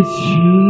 it's you.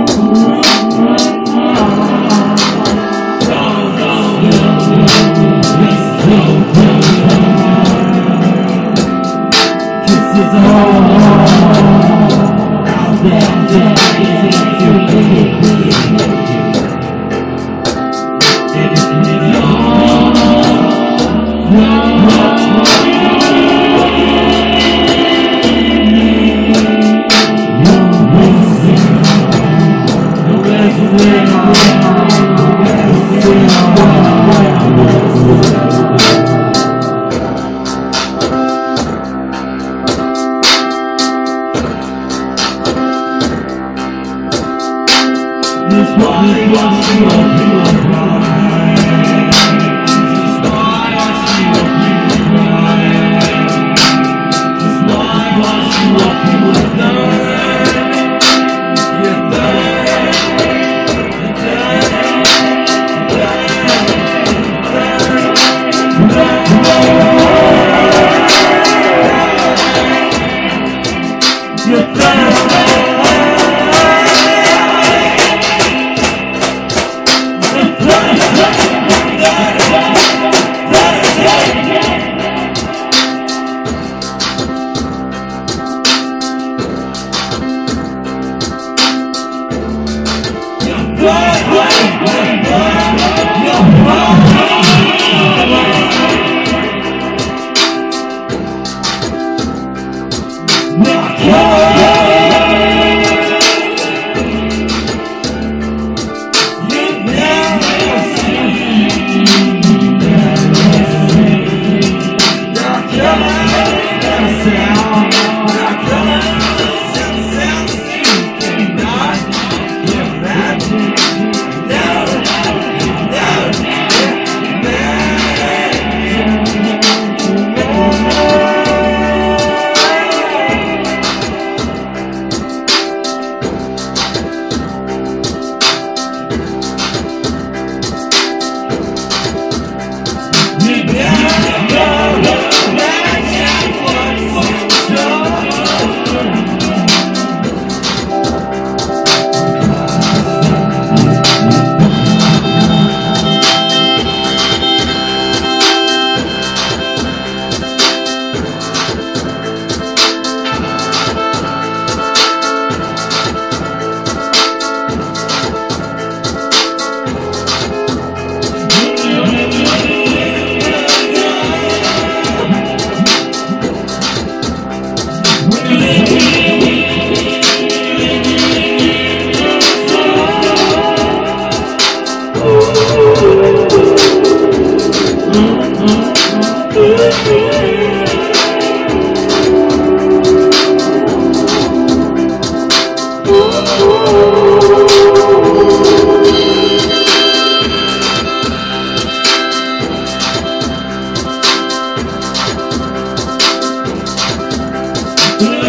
What do you want.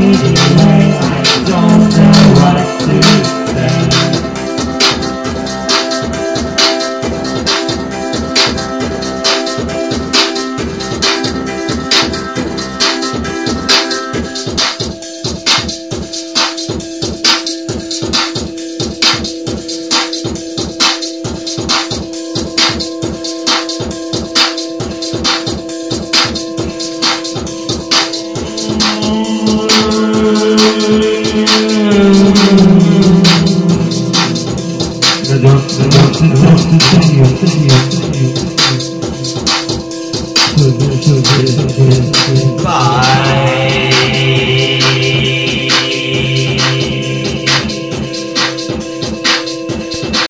fall with